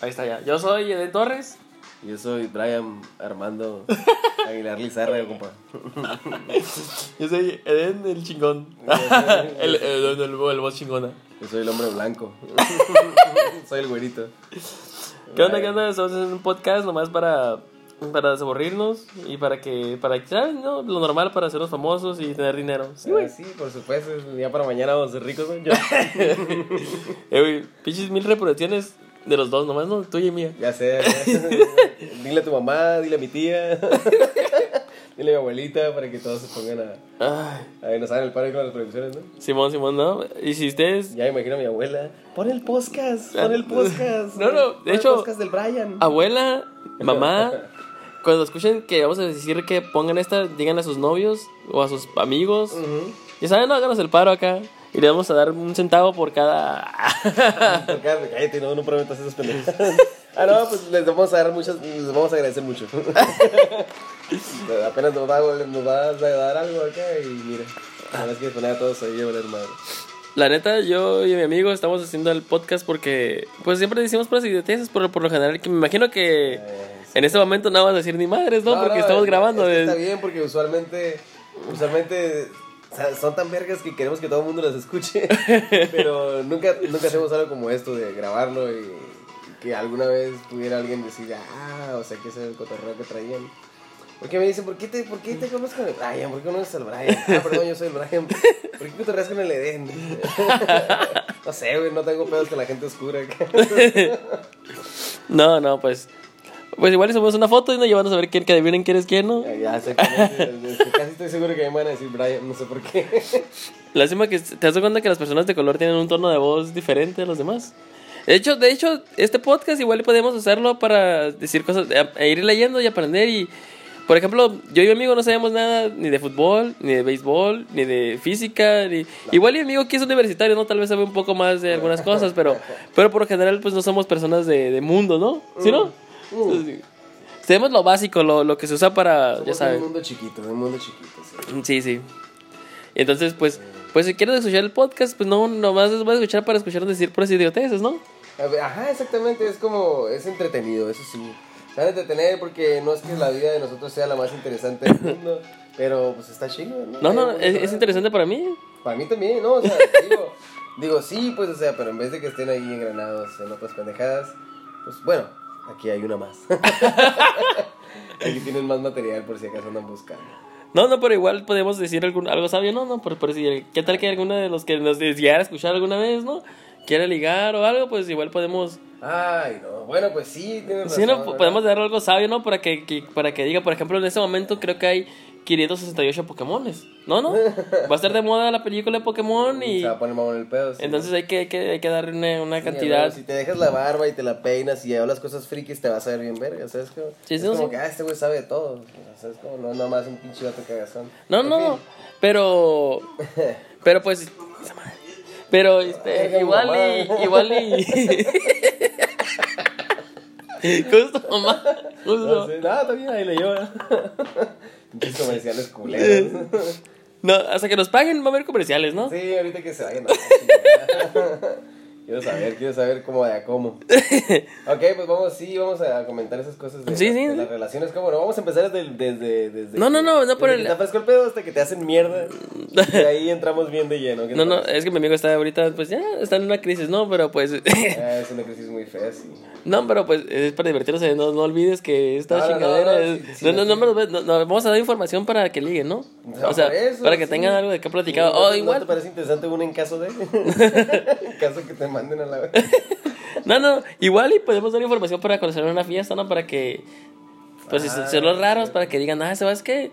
Ahí está ya. Yo soy Eden Torres. Yo soy Brian Armando Aguilar Lizarra, compa. Yo soy Eden el chingón. el, el, el, voz chingona. Yo soy el hombre blanco. soy el güerito. ¿Qué onda? ¿Qué onda? Estamos haciendo un podcast nomás para, para desaburrirnos y para que, para ¿sabes? No, lo normal para hacernos famosos y tener dinero. Sí, güey. Ah, sí, por supuesto. Ya para mañana vamos a ser ricos, güey. Eh, güey, pinches mil reproducciones de los dos nomás, ¿no? Tuya y mía. Ya sé. ya. dile a tu mamá, dile a mi tía. dile a mi abuelita para que todos se pongan a. Ay, A ver, nos hagan el paro con las producciones, ¿no? Simón, Simón, ¿no? Y si ustedes, Ya imagino a mi abuela. Pon el podcast, pon el podcast. No, no, de Pon el hecho- podcast del Brian. abuela, mamá, cuando escuchen que vamos a decir que pongan esta, digan a sus novios o a sus amigos. Ujú. Ya saben, no háganos el paro acá. Y le vamos a dar un centavo por cada. Por cada- Cállate, no, no prometas esas pendejadas. Ah, no, pues les vamos a dar muchas, les vamos a agradecer mucho. Apenas nos va, nos va a dar algo acá y mira. La verdad es que poner a todos ahí a valer madre. La neta, yo y mi amigo estamos haciendo el podcast porque, pues siempre decimos puras idioteces, por, por lo general, que me imagino que Eh, en este momento no vas a decir ni madres, ¿no? porque estamos grabando. es que está bien porque usualmente, usualmente sea, son tan vergas que queremos que todo el mundo las escuche. pero nunca, nunca hacemos algo como esto de grabarlo y que alguna vez pudiera alguien decir, ah, o sea, que ese es el cotorreo que traían. Porque me dicen, ¿por qué te, por qué te conoces con el Brian? ¿Por qué conoces al Brian? Ah, perdón, yo soy el Brian. ¿Por qué cotorreas con el Eden? no sé, güey, no tengo pedos con la gente oscura. No, no, pues. Pues igual hicimos una foto y nos llevamos a ver quién, que adivinen quién es quién, ¿no? Ya. Este, Casi estoy seguro que me van a decir Brian, no sé por qué. Lástima que te das cuenta que las personas de color tienen un tono de voz diferente a los demás. De hecho, de hecho, este podcast igual podemos usarlo para decir cosas, a- a ir leyendo y aprender y por ejemplo, yo y mi amigo no sabemos nada ni de fútbol, ni de béisbol, ni de física, ni... Igual y mi amigo que es universitario, ¿no? Tal vez sabe un poco más de algunas cosas, pero, pero por lo general pues no somos personas de, de mundo, ¿no? ¿Sí, no? Sí. Sabemos lo básico, lo, lo que se usa para, ya Somos sabes. un mundo chiquito, un mundo chiquito, sí. Sí, sí. Y entonces, pues, pues si quieres escuchar el podcast, pues no, nomás los vas a escuchar para escuchar decir puras idioteces, ¿no? Ajá, exactamente, es como, es entretenido, eso sí. Se van a entretener porque no es que la vida de nosotros sea la más interesante del mundo, pero pues está chido, ¿no? No, no, es, es interesante para mí. Para mí también, ¿no? O sea, digo, digo, sí, pues, o sea, pero en vez de que estén ahí engranados en otras pendejadas, pues bueno, aquí hay una más. aquí tienen más material por si acaso andan buscando. No, no, pero igual podemos decir algún, algo sabio, ¿no? no por, por si, ¿Qué tal que alguno de los que nos llegara a escuchar alguna vez, ¿no? Quiere ligar o algo, pues igual podemos... Ay, no, bueno, pues sí, tienes Sí, razón. ¿no? ¿verdad? Podemos dar algo sabio, ¿no? Para que, que- para que diga, por ejemplo, en este momento creo que hay 568 Pokémones. ¿No, no? Va a estar de moda la película de Pokémon y... Se va a poner mamón el pedo. sí. Entonces hay que, hay que, hay que darle una, una Sí, cantidad. bueno, si te dejas la barba y te la peinas y hablas cosas frikis, te vas a ver bien verga, ¿sabes? Como, Sí, es sí, como sí. que, ah, este güey sabe de todo. ¿Sabes? Como no nada más un pinche vato cagazón. No, En no, fin. pero. Pero pues. Pero este, Ay, igual y. Igual y. ¿Cómo es tu mamá? ¿Cómo es No, sé, no, está bien, ahí le lleva. Pinches comerciales culeros. No, hasta que nos paguen va a haber comerciales, ¿no? Sí, ahorita que se vayan. Quiero saber, quiero saber cómo de a cómo. Ok, pues vamos, sí, vamos a comentar esas cosas de, Sí, las, sí. de las relaciones. ¿Cómo no? Vamos a empezar desde, desde, desde No, no, no, no por el- te el pedo hasta que te hacen mierda. Y ahí entramos bien de lleno. ¿qué te No, no, es que mi amigo está ahorita, pues ya está en una crisis, ¿no? Pero pues. Ah, es una crisis muy fea, sí. No, pero pues es para divertirse, no, no olvides que esta No, chingadera no, no, es- sí, no, no, no, no, vamos a dar información para que liguen, ¿no? O sea, eso, para que tengan algo de qué platicar. ¿No, Oh, igual. ¿No te parece interesante uno en caso de? en caso que te manden a la vez. No, no, igual y podemos dar información para conocer una fiesta, ¿no? Para que, pues, si Ah, son los raros, para que digan, ah, ¿sabes qué?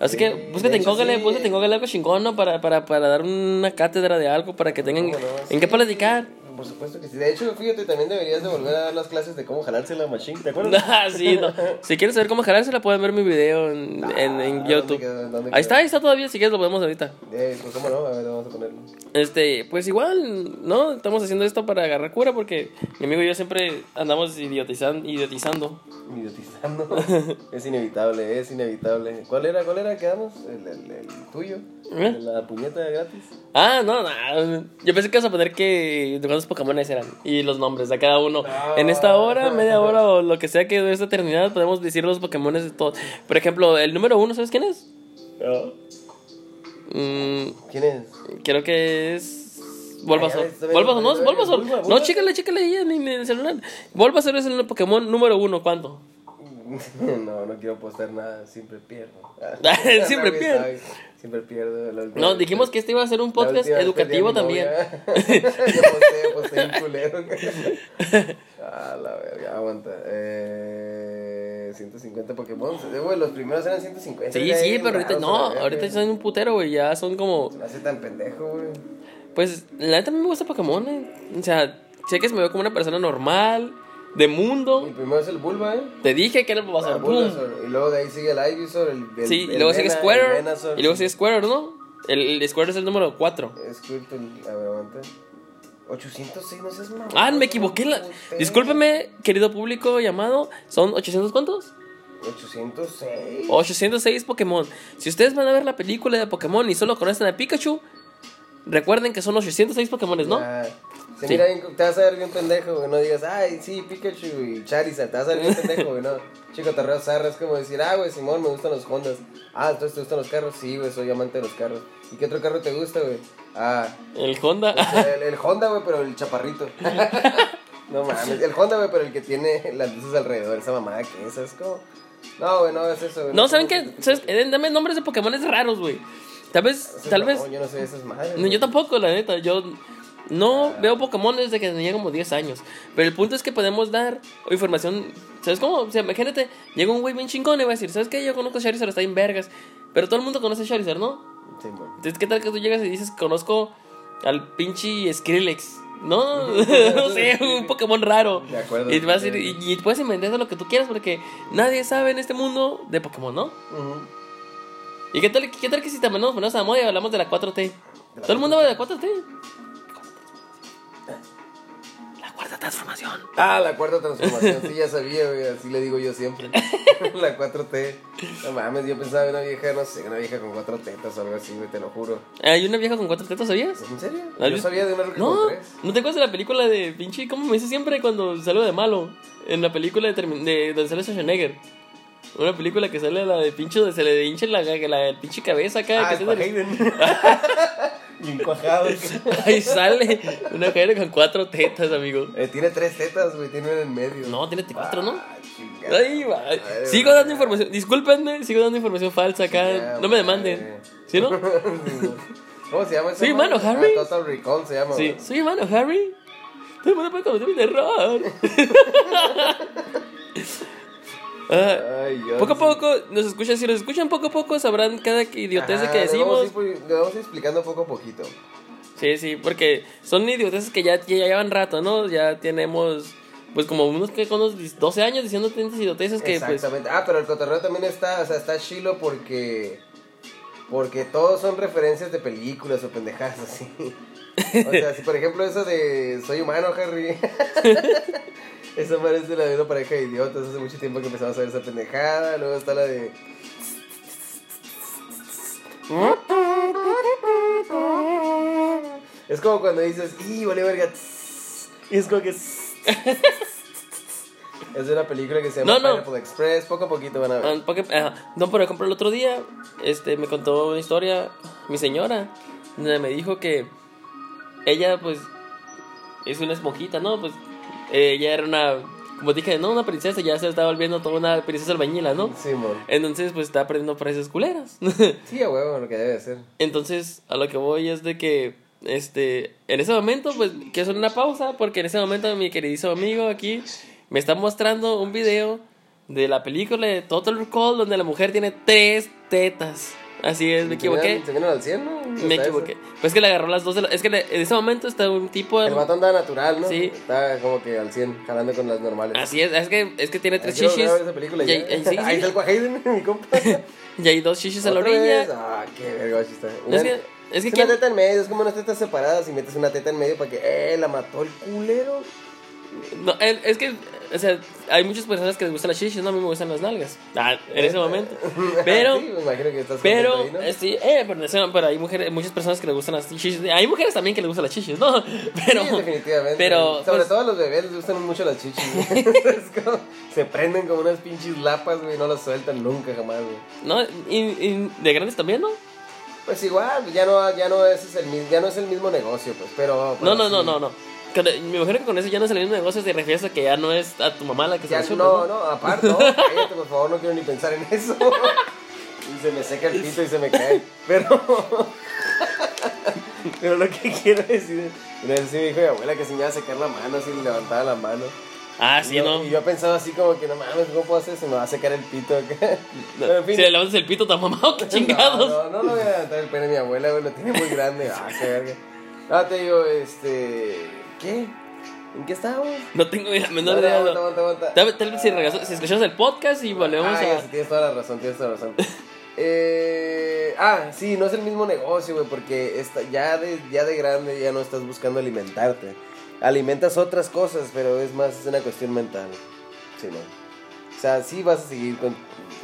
Así Sí, que de búscate en Google, sí. búscate en Google algo chingón, ¿no? Para, para, para dar una cátedra de algo, para que tengan ¿Cómo no? en Sí. qué platicar. Por supuesto que sí. De hecho, fíjate, también deberías de volver a dar las clases de cómo jalarse la machine. ¿Te acuerdas? Ah, sí, no. Si quieres saber cómo jalársela, pueden ver mi video en, en, en YouTube. ¿Dónde Ahí está, ahí está todavía, si quieres lo podemos ahorita. Eh, pues cómo no, a ver, vamos a ponerlo. Este, pues igual, ¿no? Estamos haciendo esto para agarrar cura porque mi amigo y yo siempre andamos idiotizan, idiotizando. Idiotizando. es inevitable, es inevitable. ¿Cuál era? ¿Cuál era? ¿Quedamos? El, el, el tuyo. ¿Eh? La puñeta gratis. Ah, no, no. Yo pensé que ibas a poner que cuántos Pokémones eran y los nombres de cada uno. En esta hora, media hora o lo que sea que de esta eternidad, podemos decir los Pokémones de todos. Por ejemplo, el número uno, ¿sabes quién es? Mm, ¿Quién es? creo que es. Bulbasaur. Bulbasaur, ¿no? Bulbasaur. Bulba, No, chécale, chécale ahí en, el celular. Bulbasaur es el Pokémon número uno, ¿cuánto? No, no quiero apostar nada, siempre pierdo. Siempre No, pierdo. Siempre pierdo. la última No, vez dijimos que este iba a ser un podcast educativo también. Yo un culero. Ah, la verga, aguanta. Eh, 150 Pokémon. Güey, los primeros eran 150. Sí, sí, pero ahorita no, ahorita son un putero, güey. Ya son como. Se me hace tan pendejo, güey. Pues la neta me gusta Pokémon, eh. O sea, sé que se me ve como una persona normal, de mundo. El primero es el Bulba, ¿eh? Te dije que era el Ah, Bulbasaur. ¡pum! Bulbasaur. Y luego de ahí sigue el Ivysaur, el, el Sí, y luego sigue. Venusaur. Y luego sigue Squirtle, ¿no? El, el Squirtle es el número 4. Squirtle, a ver, aguanta. 806, no seas mamón. Ah, me equivoqué. La... Discúlpeme, querido público llamado. ¿Son 800 cuántos? 806. 806 Pokémon. Si ustedes van a ver la película de Pokémon y solo conocen a Pikachu, recuerden que son 806 Pokémones, ¿no? Ya. Se Sí. mira bien, te vas a ver bien pendejo, güey. No digas, ay, sí, Pikachu y Charizard. Te vas a ver bien pendejo, güey. No, chico, te zarra. Es como decir, ah, güey, Simón, me gustan los Hondas. Ah, entonces te gustan los carros. Sí, güey, soy amante de los carros. ¿Y qué otro carro te gusta, güey? Ah, El Honda. el, el Honda, güey, pero el chaparrito. no mames, el Honda, güey, pero el que tiene las luces alrededor. Esa mamada que es, es como. No, güey, no es eso, güey. No, ¿saben qué? Eh, Dame nombres de Pokémones raros, güey. Tal vez, tal no, vez. Yo no sé esas madres. No, yo tampoco, la neta. Yo no veo Pokémon desde que tenía como 10 años. Pero el punto es que podemos dar información. ¿Sabes cómo? O sea, imagínate, llega un güey bien chingón y va a decir, ¿sabes qué? Yo conozco a Charizard, está en vergas. Pero todo el mundo conoce a Charizard, ¿no? Sí. Entonces, ¿qué tal que tú llegas y dices, conozco al pinche Skrillex? No, no sé, un Pokémon raro. De acuerdo. Y, vas a decir- y, y puedes inventar lo que tú quieras porque nadie sabe en este mundo de Pokémon, ¿no? Ujú. ¿Y qué tal, qué tal que si nos ponemos a moda y hablamos de la 4T? Todo el mundo habla de la 4T. La cuarta transformación. Ah, la cuarta transformación, sí, ya sabía, güey, así le digo yo siempre. la 4T. No mames, yo pensaba en una vieja, no sé, una vieja con cuatro tetas o algo así, güey, te lo juro. Hay una vieja con cuatro tetas, ¿sabías? ¿En serio? ¿Has Yo sabía de una No, con tres. ¿no te acuerdas de la película de pinche? ¿Cómo me dice siempre cuando salgo de malo? En la película de, de donde sale Schwarzenegger. Una película que sale la de pinche se le hincha la, la, pinche cabeza acá. Ah, que. Bien cuajado. Ahí sale una mujer con cuatro tetas, amigo. Eh, tiene tres tetas, güey, tiene una en medio. No, tiene cuatro, ¿no? Ah, chingada. Ahí va. Madre Sigo dando información. Discúlpenme, sigo dando información falsa acá. No me madre. demanden. ¿Sí, no? ¿Cómo se llama esa Soy madre? humano, Harry. Ah, Total Recall se llama. Sí. Soy hermano Harry. Todo el mundo puede cometer un error. Ah, Ay, yo poco a sí. poco nos escuchan. Si nos escuchan poco a poco, sabrán cada idiotez Ajá, que vamos a decimos. ir- Le vamos a ir explicando poco a poquito. Sí, sí, porque son idioteces que ya, ya llevan rato, ¿no? Ya tenemos, pues, como unos, que con unos 12 años diciendo tantas idioteces que, pues. Exactamente. Ah, pero el cotorreo también está, o sea, está chilo porque. Porque todos son referencias de películas o pendejadas así. O sea, si por ejemplo eso de Soy humano, Harry. Esa de la de una pareja de idiotas. Hace mucho tiempo que empezamos a ver esa pendejada. Luego está la de. Es como cuando dices, ¡y vale verga! Y es como que. Es de una película que se llama No, no. Pineapple Express. Poco a poquito van a ver. Ah, porque, ajá. no, por ejemplo, el otro día este, me contó una historia mi señora, donde me dijo que ella, pues, es una esponjita, ¿no? Pues, eh, ella era una, como dije, no, una princesa, ya se estaba volviendo toda una princesa albañila, ¿no? Sí, mon. Entonces, pues, está aprendiendo frases culeras. Sí, a huevo, lo que debe de ser. Entonces, a lo que voy es de que, este, en ese momento, pues, quiero hacer una pausa, porque en ese momento mi queridísimo amigo aquí me está mostrando un video de la película de Total Recall, donde la mujer tiene tres tetas. Así es, me equivoqué. ¿Se vienen al 100, no? Me equivoqué. Pues que le agarró las dos de la- Es que le- en ese momento está un tipo... El vato anda natural, ¿no? Sí. Está como que al 100, jalando con las normales. Así es, es que, es que tiene tres quiero chichis. esa película Y hay, hay- sí, Ahí está el Hayden, mi compa. Y hay dos chichis a la orilla. vez. Ah, qué verga está. Es que, es que Es ¿quién- una teta en medio, es como unas tetas separadas y metes una teta en medio para que, eh, la mató el culero. No, es que o sea, hay muchas personas que les gustan las chichis, no, a mí me gustan las nalgas. Ah, en ese momento. Pero, Sí, me imagino que estás pero, ahí, ¿no? eh, sí, eh, pero, pero hay mujeres, muchas personas que les gustan las chichis. Hay mujeres también que les gustan las chichis, ¿no? Pero, sí, definitivamente. pero, Sobre pues, todo a los bebés les gustan mucho las chichis. Es como- se prenden como unas pinches lapas, güey, no las sueltan nunca jamás, güey. ¿no? Y, y de grandes también, ¿no? Pues igual, ya no, ya no es el ya no es el mismo negocio, pues, pero. No, no, no, sí. no, no. Con- Me imagino que con eso ya no es el mismo negocio, te refieres a que ya no es a tu mamá la que se Ya, la chupa, no, no, aparte, no, cállate, por favor, no quiero ni pensar en eso. Y se me seca el pito y se me cae. Pero. Pero lo que quiero decir. Una vez sí me dijo mi abuela que se me iba a secar la mano, así le levantaba la mano. Ah, y sí, yo, no. Y yo pensaba así como que no mames, ¿cómo puedo hacer? Se me va a secar el pito acá. Pero en fin. Si le levantas el pito a tu mamá, ¿o qué chingados? No, no, no, no voy a levantar el pene de mi abuela, güey, lo tiene muy grande. Ah, qué verga. Ah, te digo, este. ¿Qué? ¿En qué estábamos? No tengo ni la menor no, idea. aguanta, no. aguanta, aguanta. Tal vez tal vez si, regreso- si escuchamos el podcast y volvemos Ah, ya, a. sí, tienes toda la razón, tienes toda la razón. Eh, ah, sí, no es el mismo negocio, güey, porque esta, ya, de, ya de grande ya no estás buscando alimentarte. Alimentas otras cosas, pero es más es una cuestión mental. Sí, no. O sea, sí vas a seguir con,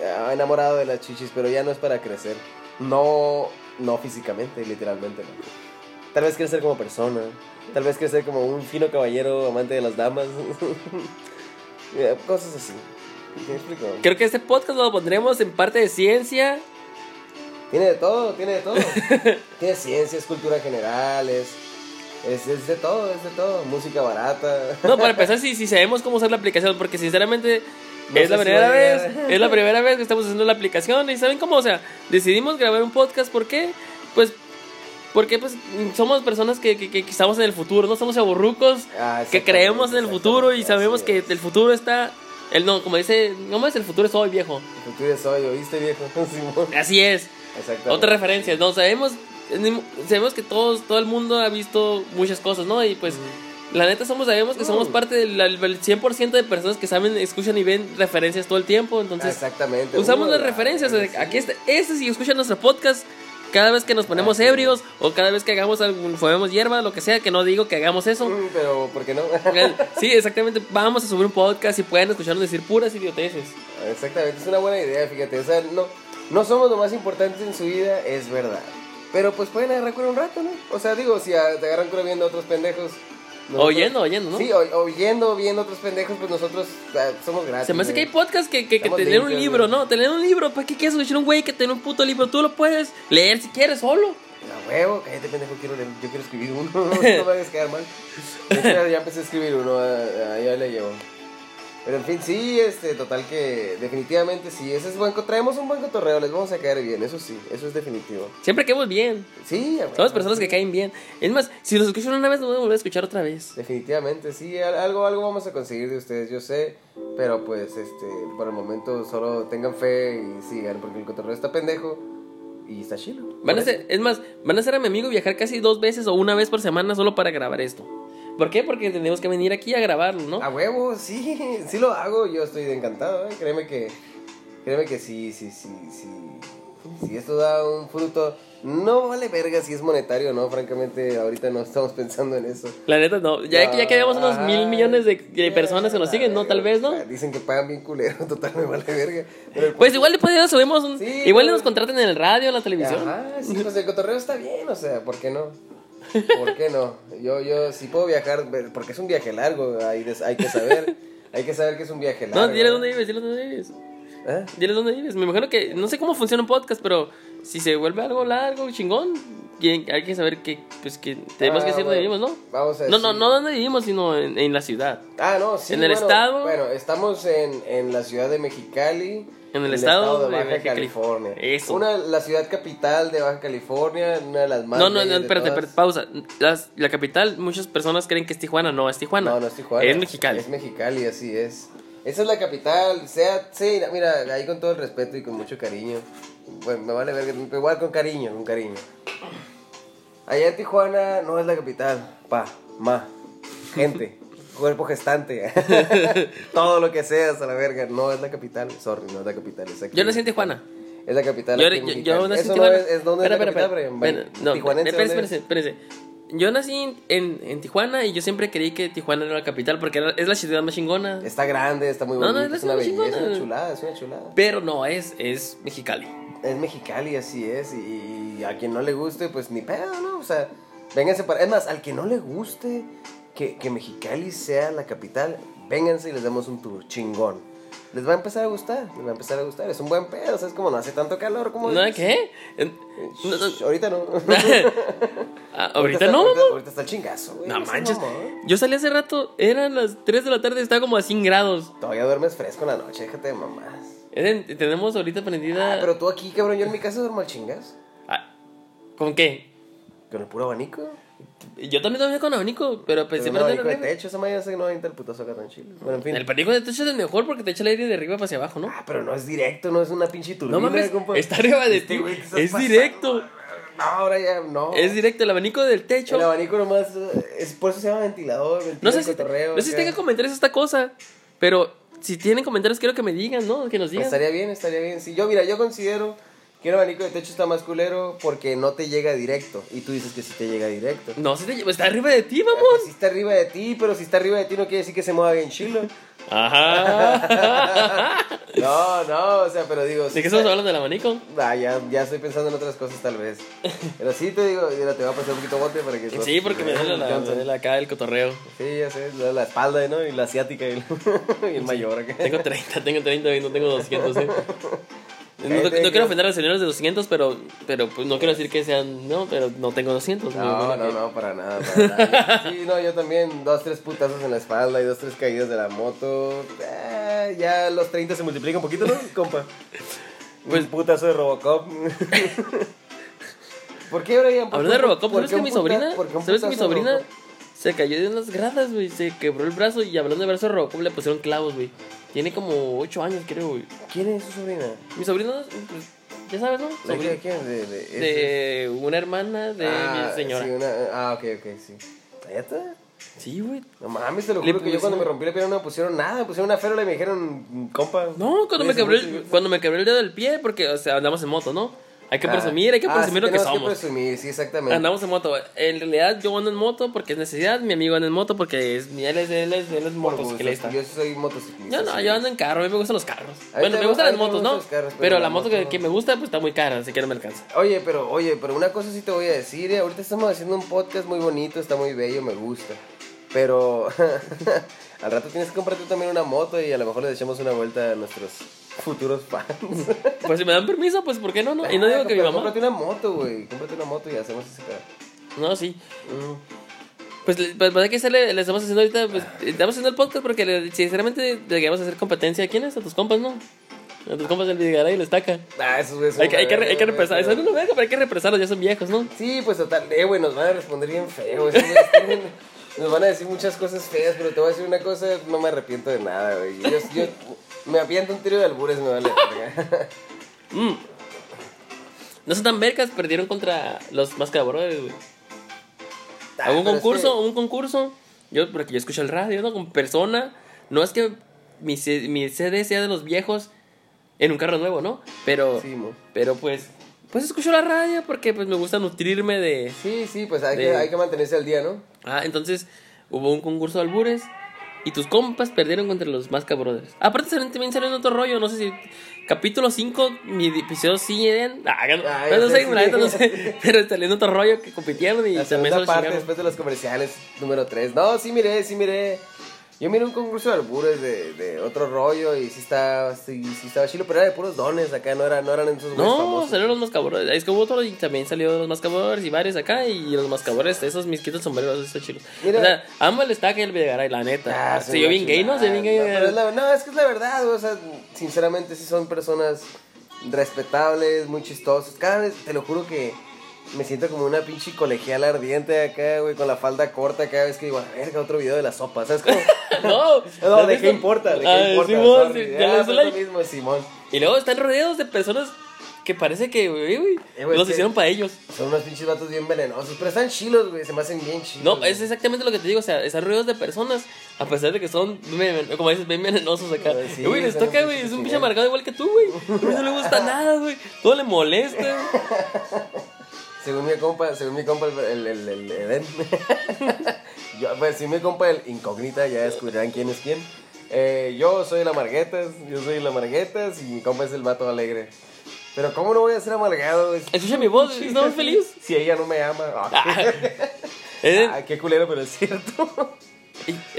ah, enamorado de las chichis, pero ya no es para crecer. No, no físicamente, literalmente, no. Tal vez quieres ser como persona. Tal vez quieres ser como un fino caballero amante de las damas. Eh, Cosas así. Creo que este podcast lo pondremos en parte de ciencia. Tiene de todo, tiene de todo. tiene ciencias, cultura general, es, es, es de todo, es de todo. Música barata. No, para empezar, si, si sabemos cómo usar la aplicación, porque sinceramente No es la primera vez, es la primera vez que estamos haciendo la aplicación y saben cómo, o sea, decidimos grabar un podcast, ¿por qué? Pues porque pues somos personas que, que, que estamos en el futuro, no somos aburrucos, Ah, que creemos en el futuro y sabemos que el futuro está, el no, como dice, ¿cómo es? El futuro es hoy, viejo. El futuro es hoy, ¿oíste, viejo? Así es. Otra referencia, no sabemos, sabemos que todos, todo el mundo ha visto muchas cosas, ¿no? Y pues la neta somos, sabemos que somos Mm. parte del del 100% de personas que saben, escuchan y ven referencias todo el tiempo, entonces Exactamente. usamos Uno, las la- referencias, sí. aquí está, este si escuchan nuestro podcast cada vez que nos ponemos Ah, ebrios o cada vez que hagamos algún, fumemos hierba, lo que sea, que no digo que hagamos eso. Mm, Pero, ¿por qué no? Sí, exactamente, vamos a subir un podcast y pueden escucharnos decir puras idioteces. Exactamente, es una buena idea, fíjate. O sea, no, no somos lo más importante en su vida, es verdad. Pero pues pueden agarrar cura un rato, ¿no? O sea, digo, si a- te agarran cura viendo a otros pendejos. Nosotros- Oyendo, oyendo, ¿no? Sí, o- oyendo, viendo otros pendejos, pues nosotros ah, somos gratis. Se me hace que hay ¿no? podcasts que, que, que Estamos te leen un libro, güey. ¿no? Te leen un libro. ¿Para qué quieres escuchar un güey que tiene un puto libro? Tú lo puedes leer si quieres solo. A huevo, cállate pendejo, quiero leer- yo quiero escribir uno, no me vayas a quedar mal. Ya empecé a escribir uno, ah, ah, ya le llevo. Pero en fin, sí, este, total que definitivamente sí, ese es buen, traemos un buen cotorreo, les vamos a caer bien, eso sí, eso es definitivo. Siempre quedamos bien. Sí, a huevo, Somos personas sí. que caen bien. Es más, si los escuchan una vez, nos van a volver a escuchar otra vez. Definitivamente, sí, al- algo, algo vamos a conseguir de ustedes, yo sé, pero pues, este, por el momento solo tengan fe y sigan, porque el cotorreo está pendejo y está chilo. Van a ser, es más, van a hacer a mi amigo viajar casi dos veces o una vez por semana solo para grabar esto. ¿Por qué? Porque tenemos que venir aquí a grabarlo, ¿no? A huevo, sí, sí lo hago, yo estoy encantado, ¿eh? créeme que, créeme que sí, sí, sí, sí, si esto da un fruto, no vale verga si es monetario, ¿no? Francamente, ahorita no estamos pensando en eso. La neta, no. Ya que ya quedamos unos Ajá. mil millones de, de personas que nos siguen, ¿no? Tal vez, ¿no? Dicen que pagan bien culero, total, me vale verga. Pero Pues igual le podríamos subimos un... Sí, igual no. nos contraten en el radio, en la televisión. Ajá, sí, pues el cotorreo está bien, o sea, ¿por qué no? ¿Por qué no? Yo, yo, si puedo viajar, porque es un viaje largo, hay, hay que saber, hay que saber que es un viaje largo. No, dile dónde vives, dile dónde vives. ¿Eh? Dile dónde vives. Me imagino que, no sé cómo funciona un podcast, pero si se vuelve algo largo, chingón, hay que saber que, pues que tenemos que Ah, decir dónde bueno, vivimos, ¿no? Vamos a No, no, decir- no dónde vivimos, sino en, en la ciudad. Ah, no, sí. En el bueno, estado- Bueno, estamos en, en la ciudad de Mexicali. En el estado de de Baja California. Eso. Una, la ciudad capital de Baja California, una de las más. No, no, no, espérate, espérate, pausa. Las- la capital, muchas personas creen que es Tijuana, no, es Tijuana. No, no es Tijuana. Es Mexicali. Es Mexicali, así es. Esa es la capital, sea, sí, mira, ahí con todo el respeto y con mucho cariño. Bueno, me vale ver, igual con cariño, con cariño. Allá en Tijuana no es la capital, pa, ma, gente, cuerpo gestante, todo lo que seas a la verga, no es la capital, sorry, no es la capital. Es aquí Yo nací en Tijuana. Es la capital. Yo, aquí yo, yo nací en Tijuana. no es, es ¿dónde Espera, es la espera, capital, espera. No, espérense, espérense. Yo nací en, en Tijuana y yo siempre creí que Tijuana era la capital porque era- es la ciudad más chingona. Está grande, está muy No, no, bonito, es es una belleza, es una chulada, es una chulada. Pero no, es, es Mexicali. Es Mexicali, así es, y, y a quien no le guste, pues ni pedo, ¿no? O sea, vénganse para... Es más, al que no le guste que, que Mexicali sea la capital, vénganse y les damos un tour chingón. Les va a empezar a gustar, les va a empezar a gustar. Es un buen pedo, o sea, es como no hace tanto calor como... ¿No? ¿Qué? No, no. Ahorita no. Ah, ahorita no, ahorita, está el chingazo, güey. No manches. Yo salí hace rato, eran las 3 de la tarde, estaba como a 100 grados. Todavía duermes fresco en la noche, déjate de mamás. En- tenemos ahorita prendida. Ah, pero tú aquí, cabrón, yo en mi casa duermo al chingas. Ah, ¿Con qué? Con el puro abanico. Yo también dormía con abanico, pero pues Pero dormía abanico de techo, esa mañana sé que no avienta el putazo acá tan chido. Bueno, en fin. El abanico de techo es el mejor porque te echa el aire de arriba hacia abajo, ¿no? Ah, pero no es directo, no es una pinche turbina, No mames, compa. está arriba de Este ti. güey, ¿qué estás Es directo. No, ahora ya no. Es directo, el abanico del techo. El abanico nomás, eh, es, por eso se llama ventilador, ventila No sé el si, cotorreo, no sé si comentarios esta cosa, pero si tienen comentarios quiero que me digan, ¿no? Que nos Pues digan. estaría bien, estaría bien. Sí, yo, mira, yo considero que un abanico de techo está más culero porque no te llega directo. Y tú dices que sí te llega directo. No, si te lleva- está arriba de ti, Ah, mamón. pues sí está arriba de ti, pero si está arriba de ti no quiere decir que se mueva bien chilo. Ajá. No, no, o sea, pero digo... ¿De sí qué estamos hablando del abanico? Ah, ya, ya estoy pensando en otras cosas tal vez. Pero sí te digo, mira, te voy a pasar un poquito bote para que... Sí, porque me duele la, me duele acá el cotorreo. Sí, ya sé, la, la espalda, ¿no? Y la asiática y el, y el mayor acá. Tengo 30, tengo 30 y no tengo 200, ¿eh? No, no- no Cállate, quiero ofender a los señores de 200, pero, pero pues no quiero decir que sean, no, pero no tengo 200. No, no, no, para nada, para nada. Sí, no, yo también, dos, tres putazos en la espalda y dos, tres caídas de la moto. Eh, ya los 30 se multiplican un poquito, ¿no, compa? Pues putazo de Robocop. ¿Por qué, Brian? ¿Por Hablando de un- Robocop, ¿sabes que un mi sobrina, un sabes que mi sobrina se cayó de unas gradas, güey, se quebró el brazo y hablando de brazo de Robocop le pusieron clavos, güey. Tiene como 8 años, creo. ¿Quién es su sobrina? Mi sobrino, pues, ya sabes, ¿no? ¿De Sobrino- qué? ¿Quién? De, de, de una hermana de Ah, mi señora. Sí, una, ah, ok, ok, sí. ¿Neta? Sí, güey. No mames, te lo juro que yo cuando me rompí la pierna no me pusieron nada, me pusieron una férola y me dijeron, compa. No, cuando me, quebré mucho". el, cuando me quebré el dedo del pie, porque, o sea, andamos en moto, ¿no? Hay que Ah. presumir, hay que Ah, presumir sí, lo que somos. presumir, sí, exactamente. Andamos en moto. En realidad yo ando en moto porque es necesidad, mi amigo anda en moto porque es, él es, él es, él es motociclista. Yo soy motociclista. Yo no, sí. yo ando en carro, a mí me gustan los carros. A Bueno, me gustan las motos, ¿no? carros, pero pero la moto moto que, no. que me gusta, pues está muy cara, así que no me alcanza. Oye, pero, oye, pero una cosa sí te voy a decir, eh, ahorita estamos haciendo un podcast muy bonito, está muy bello, me gusta. Pero al rato tienes que comprarte también una moto y a lo mejor le echamos una vuelta a nuestros futuros fans. Pues si me dan permiso, pues ¿por qué no? no? Y no digo que mi mamá. Cómprate una moto, güey, cómprate una moto y hacemos ese pedo. No, sí. Mm. Pues, le- pues ¿para qué le, le estamos haciendo ahorita? Pues estamos haciendo el podcast porque le- sinceramente deberíamos hacer competencia. ¿A quiénes? A tus compas, ¿no? A tus compas del Videgaray y la estaca. Ah, eso es Hay que, hay que, hay que represar. Eso es una verga, pero hay que represarlos, ya son viejos, ¿no? Sí, pues total, eh, güey, nos van a responder bien feo. tienen- nos van a decir muchas cosas feas, pero te voy a decir una cosa, no me arrepiento de nada, güey. Yo, yo me apiento un tiro de albures, me vale. Mm. No son tan vergas, perdieron contra los mascabradores, güey. Ah, un es concurso, que- un concurso. Yo, porque yo escucho el radio, ¿no? Como persona. No es que mi, mi CD sea de los viejos en un carro nuevo, ¿no? Pero, Sí, pero pues, pues escucho la radio porque pues me gusta nutrirme de... Sí, sí, pues hay, De- que, hay que mantenerse al día, ¿no? Ah, entonces hubo un concurso de albures y tus compas perdieron contra los Masca Brothers. Aparte también salió en otro rollo, no sé si... Capítulo 5, mi episodio 100. Ah, no, Ah, no sé, la neta no sé. Pero salió en otro rollo que compitieron y La también parte chingaron. después de los comerciales, número 3. No, sí miré, sí miré. Yo miré un concurso de albures de, de otro rollo y sí estaba, sí, sí estaba chilo, pero era de puros dones acá, no, era, no eran esos güeyes No, famosos. salieron los mascabores. Es que hubo otro y también salió los mascabores y varios acá. Y los mascabores, esos mis quitos sombreros, esos chilos. Mira. O sea, amo el estaca y el Videgaray, la neta. Ah, se yo bien gay, ¿no? Se bien gay. No, es la- no, es que es la verdad, güey, o sea, sinceramente sí son personas respetables, muy chistosos. Cada vez, te lo juro que me siento como una pinche colegiala ardiente acá, güey, con la falda corta cada vez que digo, a verga, otro video de la sopa, ¿sabes cómo? No, No, ¿lo has ¿de qué importa? ¿De qué Ah, importa? Simón, sí, ya Ah, le pues lo mismo, Simón. Y luego están rodeados de personas que parece que, güey, güey, Eh, güey, los es hicieron para ellos. Son unos pinches vatos bien venenosos, pero están chilos, güey, se me hacen bien chilos. No, güey. es exactamente lo que te digo, o sea, están rodeados de personas, a pesar de que son, como dices, bien venenosos acá. Sí, Y, güey, les toca, güey, es un pinche amargado igual que tú, güey. A mí no le gusta nada, güey. Todo le molesta. según mi compa, según mi compa el, el, el, el Eden. yo, pues si mi compa el incógnita, ya descubrirán quién es quién. Eh, yo soy el amarguetas, yo soy el amarguetas y mi compa es el vato alegre. Pero ¿cómo no voy a ser amargado? Es- Escucha mi voz, ¿estamos feliz? Si ella no me ama. Ah, Ah, qué culero, pero es cierto.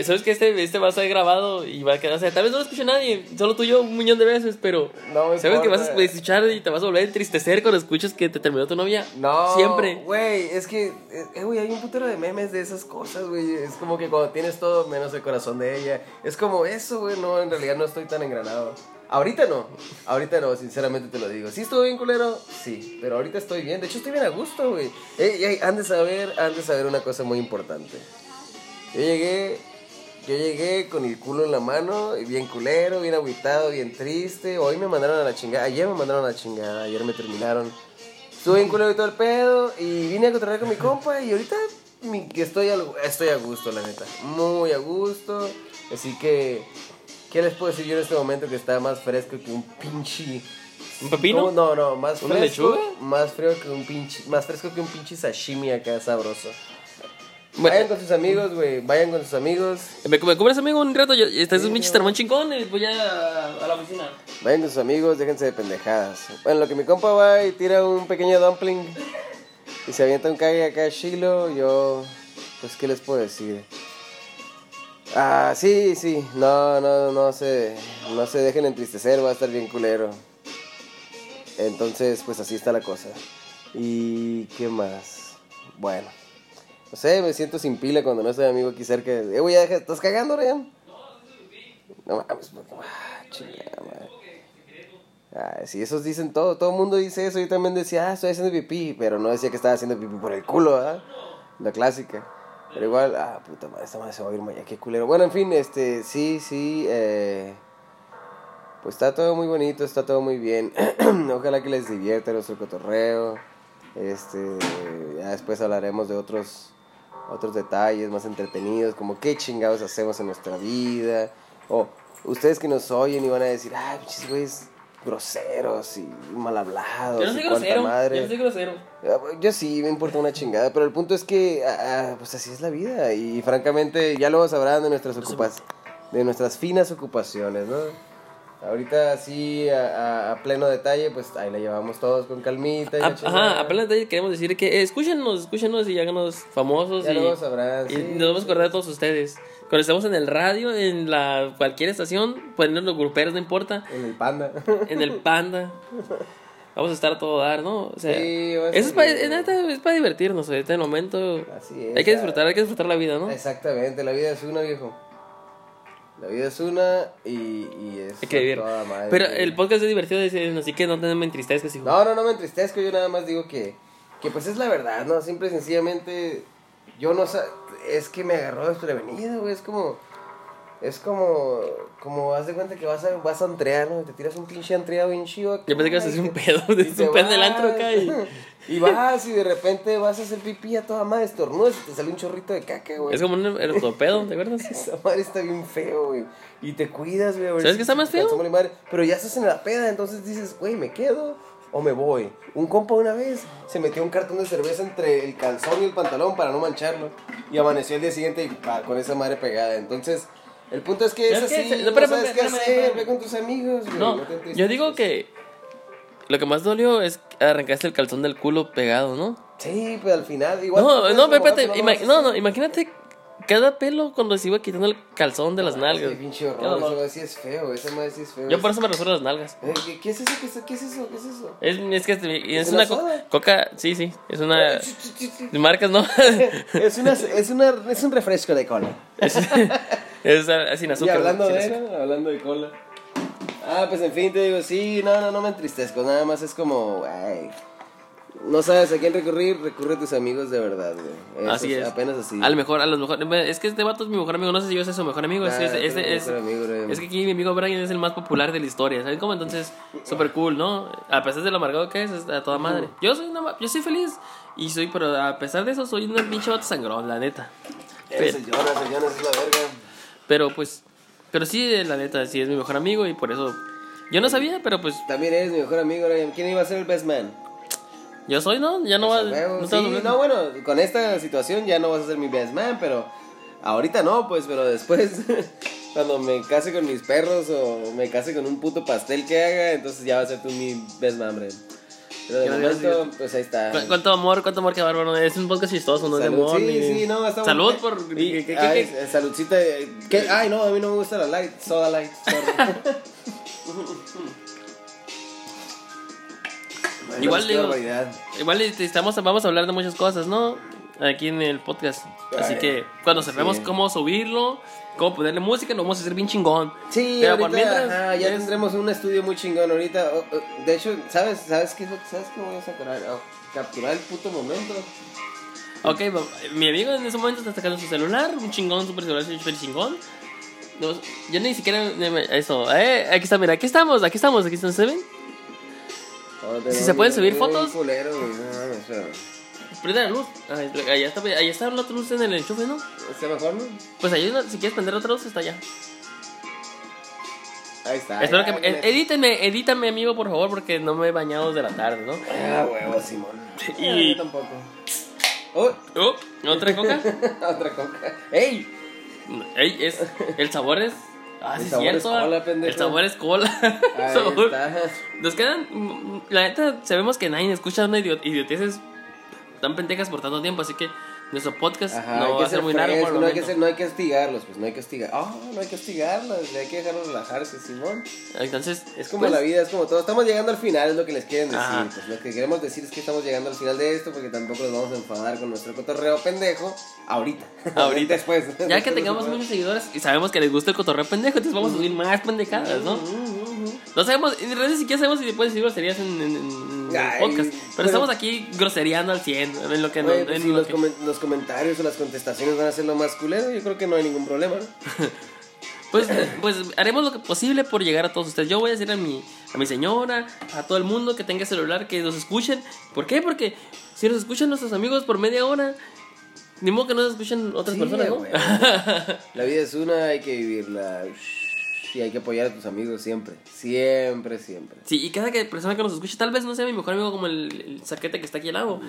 Sabes que este, este va a ser grabado y va a quedar, o sea, tal vez no lo escuche nadie, solo tú y yo un millón de veces, pero No me sabes que vas importa. a escuchar y te vas a volver a entristecer cuando escuches que te terminó tu novia. No, Siempre. Güey, es que, eh, güey, hay un putero de memes de esas cosas, güey. Es como que cuando tienes todo menos el corazón de ella. Es como eso, güey. No, en realidad no estoy tan engranado. Ahorita no, ahorita no, sinceramente te lo digo. Sí estuve bien culero, sí, pero ahorita estoy bien. De hecho, estoy bien a gusto, güey. Ey, ey, han de saber, han de saber una cosa muy importante. Yo llegué, yo llegué con el culo en la mano, bien culero, bien agüitado, bien triste. Hoy me mandaron a la chingada, ayer me mandaron a la chingada, ayer me terminaron. Estuve bien culero y todo el pedo, y vine a cotorrear con mi compa, y ahorita mi- estoy, al- estoy a gusto, la neta. Muy a gusto. Así que, ¿qué les puedo decir yo en este momento que está más fresco que un pinche... ¿Un pepino? ¿Cómo? No, no, más ¿Una fresco. lechuga? Más frío que un pinche, más fresco que un pinche sashimi acá sabroso. Bueno, Vayan con sus amigos, güey. Vayan con sus amigos. ¿Me, me cubres, amigo, un rato? Yo, estás un pinche termón chingón y voy a, a la oficina. Vayan con sus amigos, déjense de pendejadas. Bueno, lo que mi compa va y tira un pequeño dumpling y se avienta un cague acá chilo, yo. Pues, ¿qué les puedo decir? Ah, sí, sí. No, no, no se, no se dejen entristecer, va a estar bien culero. Entonces, pues así está la cosa. ¿Y qué más? Bueno. No sé, me siento sin pila cuando no estoy amigo aquí cerca. Eh, güey, ya deja- ¿estás cagando, Ryan? No mames, pues, ah, chingada madre. Ah, sí, esos dicen todo, todo el mundo dice eso. Yo también decía, ah, estoy haciendo pipí, pero no decía que estaba haciendo pipí por el culo, ¿verdad? La clásica. Pero igual, ah, puta madre, esta madre se va a ir mañana, qué culero. Bueno, en fin, este, sí, sí, eh, pues está todo muy bonito, está todo muy bien. Ojalá que les divierta nuestro cotorreo. Este, ya después hablaremos de otros, otros detalles más entretenidos, como qué chingados hacemos en nuestra vida. O ustedes que nos oyen y van a decir, ay, pinches güeyes groseros y mal hablados. Yo no soy grosero. madre". Yo no soy grosero. Ah, Yo sí, me importa una chingada, pero el punto es que, ah, ah, pues así es la vida y francamente ya luego sabrán de nuestras ocupas, de nuestras finas ocupaciones, ¿no? Ahorita así a, a- a pleno detalle, pues ahí la llevamos todos con calmita. y la Ah. Ajá, apenas de- queremos decir que eh, escúchenos, escúchenos y háganos famosos. Ya y, luego sabrán, y sí. nos vamos a acordar de todos ustedes. Cuando estemos en el radio, en la cualquier estación, ponernos los gruperos, no importa. En el panda. En el panda. Vamos a estar a todo dar, ¿no? O sea, Sí, a eso es para, es para divertirnos. En este momento Así es. hay que disfrutar, hay que disfrutar la vida, ¿no? Exactamente, la vida es una, viejo. La vida es una y, y es que toda madre. Pero el podcast es divertido, así que no te me entristezcas, hijo. No, no, no me entristezco, yo nada más digo que, que pues es la verdad, ¿no? Simple y sencillamente, yo no sé, es que me agarró desprevenido, güey, es como, es como, como, haz de cuenta que vas a, vas a antrear, ¿no? Te tiras un pinche antreado bien chido. Yo pensé que ibas a hacer un pedo, es un pedo del antro acá y... y vas y de repente vas a hacer pipí a toda madre, estornudas y te sale un chorrito de caca, güey. Es como un ortopedo, ¿te acuerdas? Esa madre está bien feo, güey. Y te cuidas, güey. ¿Sabes si qué está más feo? madre. Pero ya estás en la peda, entonces dices, güey, ¿me quedo o me voy? Un compa una vez se metió un cartón de cerveza entre el calzón y el pantalón para no mancharlo. Y amaneció el día siguiente y pa, con esa madre pegada. Entonces, el punto es que es que así. No, sabes qué hacer. Ve con tus amigos, güey. No, te yo digo que lo que más dolió es arrancaste el calzón del culo pegado, ¿no? Sí, pero al final, igual. No, no, espérate, no, no, imagínate cada pelo cuando se iba quitando el calzón de las Sí, nalgas. pinche Qué horror. dolor. Esa madre sí es feo, esa madre sí es feo. Yo por eso me resuelvo las nalgas. Eh, ¿qué, qué es eso? ¿Qué es eso? ¿Qué es eso? ¿Qué es eso? Es, es que es, ¿Es una co- coca, sí, sí, es una marcas, ¿no? Es, una, es, una, es un refresco de cola. es, es ah, sin Y azúcar. hablando sin de, azúcar. ¿no? hablando de cola. Ah, pues en fin, te digo, sí, no, no, no me entristezco. Nada más es como, ay, no sabes a quién recurrir, recurre a tus amigos de verdad, güey. Eso Así es. Apenas así. A lo mejor, a lo mejor. Es que este vato es mi mejor amigo. No sé si yo soy su mejor amigo. es, Ah, es, es- es- amigo, es que aquí mi amigo Brian es el más popular de la historia. ¿Saben cómo? Entonces, súper cool, ¿no? A pesar de lo amargado que es, es a toda madre. Yo soy, una, yo soy feliz. Y soy, pero a pesar de eso, soy un pinche vato sangrón, la neta. El Jonas es la verga. Pero pues. Pero sí, la neta, sí es mi mejor amigo. Y por eso. Yo no sabía, pero pues. También eres mi mejor amigo. ¿Quién iba a ser el best man? Yo soy, ¿no? Ya no Pues, vas. no sí, no, bueno, con esta situación ya no vas a ser mi best man, pero ahorita no, pues, pero después, cuando me case con mis perros o me case con un puto pastel que haga, entonces ya va a ser tú mi best man, Bren. Pero de momento, pues ahí está. ¿Cu- ¿Cuánto amor, cuánto amor, qué bárbaro? Es un podcast chistoso, no es de Salud, amor. sí, ni- sí, no, estamos- Salud por. Y- ¿qué- qué- ay, qué- Saludcita. eh, ¿qué? Ay, no, a mí no me gusta la light, soda light. Igual digo-. Igual estamos, vamos a hablar de muchas cosas, ¿no? Aquí en el podcast. Así Ay, que cuando sí. sepamos cómo subirlo, cómo ponerle música, lo vamos a hacer bien chingón. Sí, Pero ahorita mientras, ajá, ya es- tendremos un estudio muy chingón ahorita. Oh, oh, de hecho, ¿sabes, sabes qué es lo sabes qué voy a sacar? Oh, capturar el puto momento. Ok, mi amigo en ese momento está sacando su celular, un chingón, super celular, super chingón. No, yo ni siquiera. Eso, eh, aquí está, mira, aquí estamos, aquí estamos, aquí están, ¿se ven? Si se pueden subir fotos. culero, no pero- Prende la luz. Ahí allá está, allá está la otra luz en el enchufe, ¿no? ¿Está mejor, no? Pues ahí, si quieres prender otra luz, está allá. Ahí está. Espero que. edítame, edítame, amigo, por favor, porque no me he bañado desde la tarde, ¿no? Ah, huevo, Simón. Y- Y... Yo tampoco. Oh, Oh, ¿Otra coca? otra coca. ¡Ey! Ey, es, el sabor es. Ah, El sí, sabor cierto. es cola, pendejo. El sabor es cola. Ahí Sabor- está. Nos quedan. La neta, sabemos que nadie escucha una idiot idioteces tan pendejas por tanto tiempo, así que nuestro podcast Ajá, no hay va que a ser ser muy largo por no hay que ser, no hay que hostigarlos, pues no hay que hostigar. Ah, no hay que hostigarlos, hay que dejarlos relajarse, Simón. Entonces, Es como pues, la vida, es como todo. Estamos llegando al final, es lo que les quieren decir. Ajá. Pues lo que queremos decir es que estamos llegando al final de esto porque tampoco nos vamos a enfadar con nuestro cotorreo pendejo ahorita. Ahorita. Después. Ya que tengamos muchos seguidores y sabemos que les gusta el cotorreo pendejo, entonces vamos a subir más pendejadas, ¿no? No sabemos, en realidad siquiera sabemos si después decir groserías en, en, en Ay, podcast. Pero, pero- estamos aquí grosereando al 100, en lo que no. Pues en si lo los, que- comen- los comentarios o las contestaciones van a ser lo más culero, yo creo que no hay ningún problema. ¿no? Pues, pues haremos lo que posible por llegar a todos ustedes. Yo voy a decir a mi, a mi señora, a todo el mundo que tenga celular, que nos escuchen. ¿Por qué? Porque si nos escuchan nuestros amigos por media hora, ni modo que no nos escuchen otras Sí, personas, ¿no? La vida es una, hay que vivirla. Y hay que apoyar a tus amigos siempre. Siempre, siempre. Sí, y cada que persona que nos escuche, tal vez no sea mi mejor amigo como el, el saquete que está aquí al lado.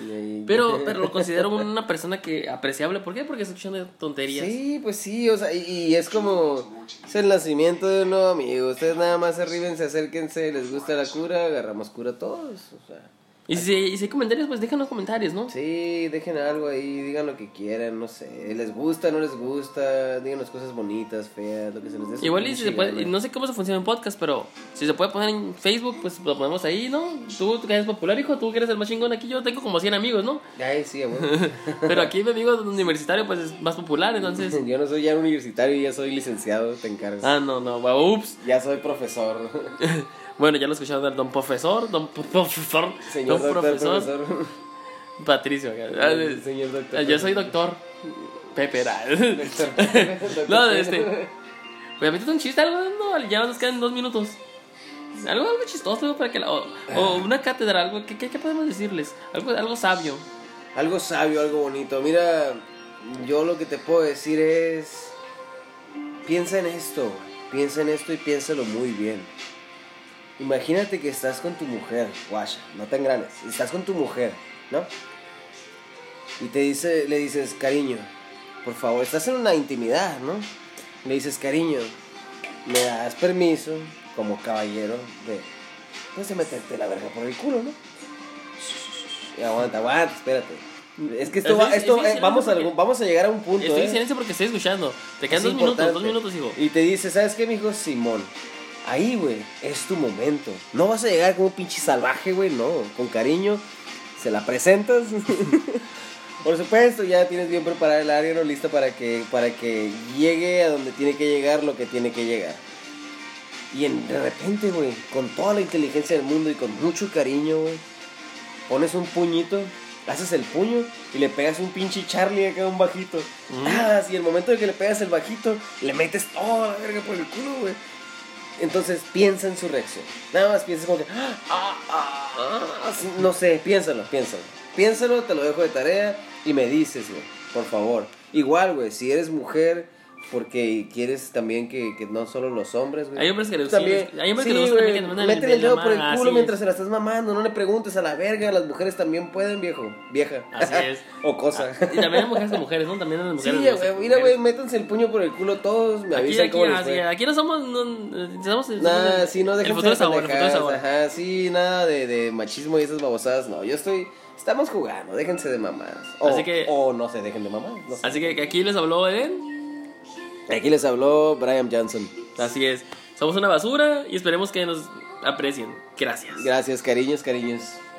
Pero, pero lo considero una persona que apreciable. ¿Por qué? Porque está escuchando tonterías. Sí, pues sí, o sea, y, y es como es el nacimiento de un nuevo amigo. Ustedes nada más arríbense, acérquense, les gusta la cura, agarramos cura todos. O sea, Y si, y si hay comentarios, pues déjanos comentarios, ¿no? sí, dejen algo ahí, digan lo que quieran, no sé. Les gusta, no les gusta, díganos cosas bonitas, feas, lo que se les dé. Igual y si se puede, no sé cómo se funciona en podcast, pero si se puede poner en Facebook, pues lo ponemos ahí, ¿no? Tú que eres popular, hijo, tú que eres el más chingón aquí, yo tengo como 100 amigos, ¿no? Ay, sí, bueno. Pero aquí mi amigo universitario, pues es más popular, entonces... Yo no soy ya universitario, ya soy licenciado, te encargas. Ah, no, no, ups. Ya soy profesor. Bueno, ya lo escucharon del don profesor, don profesor, Señor don doctor, profesor, profesor. Patricio. Ah, Señor doctor. ah, Yo soy doctor. Pepe. No, este. Pues aviéntate un chiste, algo, no, ya nos quedan dos minutos. Algo, algo chistoso algo para que la- o, o una cátedra, algo, ¿qué, qué, qué podemos decirles? Algo, algo sabio. Algo sabio, algo bonito. Mira, yo lo que te puedo decir es. Piensa en esto, piensa en esto y piénsalo muy bien. Imagínate que estás con tu mujer, guasha, no tan grandes. Estás con tu mujer, ¿no? Y te dice, le dices, cariño, por favor, estás en una intimidad, ¿no? Le dices, cariño, me das permiso, como caballero, de, pues, de meterte la verga por el culo, ¿no? Y aguanta, aguanta, espérate. Es que esto Estoy- va, esto, eh, vamos, a, vamos a llegar a un punto, Estoy ¿eh? en silencio porque estoy escuchando. Te quedan Es dos minutos, dos minutos, hijo. Y te dice, ¿sabes qué, mijo? Simón. Ahí, güey, es tu momento. No vas a llegar como un pinche salvaje, güey, no. Con cariño, se la presentas. Por supuesto, ya tienes bien preparada el área, ¿no? Lista para que, para que llegue a donde tiene que llegar lo que tiene que llegar. Y en- de repente, güey, con toda la inteligencia del mundo y con mucho cariño, güey, pones un puñito, haces el puño y le pegas un pinche Charlie acá un bajito. Ah, y el momento de que le pegas el bajito, le metes toda la verga por el culo, güey. Entonces piensa en su reacción. Nada más piensa como que. "Ah, ah, ah", no sé, piénsalo, piénsalo. Piénsalo, te lo dejo de tarea y me dices, güey, por favor. Igual, güey, si eres mujer Porque quieres también que, que no solo los hombres, güey. Hay hombres que Tú también. sí, hay hombres que Sí, les gusta güey, también que te Métele el dedo por el culo mientras es. se la estás mamando. No le preguntes a la verga. Las mujeres también pueden, viejo. Vieja. Así es. o cosa. Y también hay mujeres de mujeres, ¿no? También hay Sí, mujeres. ya, de mujeres. Mira, güey, métanse el puño por el culo todos. Me avisan aquí, cómo les aquí no somos. No, somos Nada, sí, no El dejen futuro ahora, el futuro ahora. Ajá, sí, nada de, de machismo y esas babosadas. No, yo estoy. Estamos jugando, déjense de mamadas. O, Así que- o no se dejen de no sé. Así que, que aquí les habló Eden. Aquí les habló Brian Johnson. Así es. Somos una basura y esperemos que nos aprecien. Gracias. Gracias, cariños, cariños.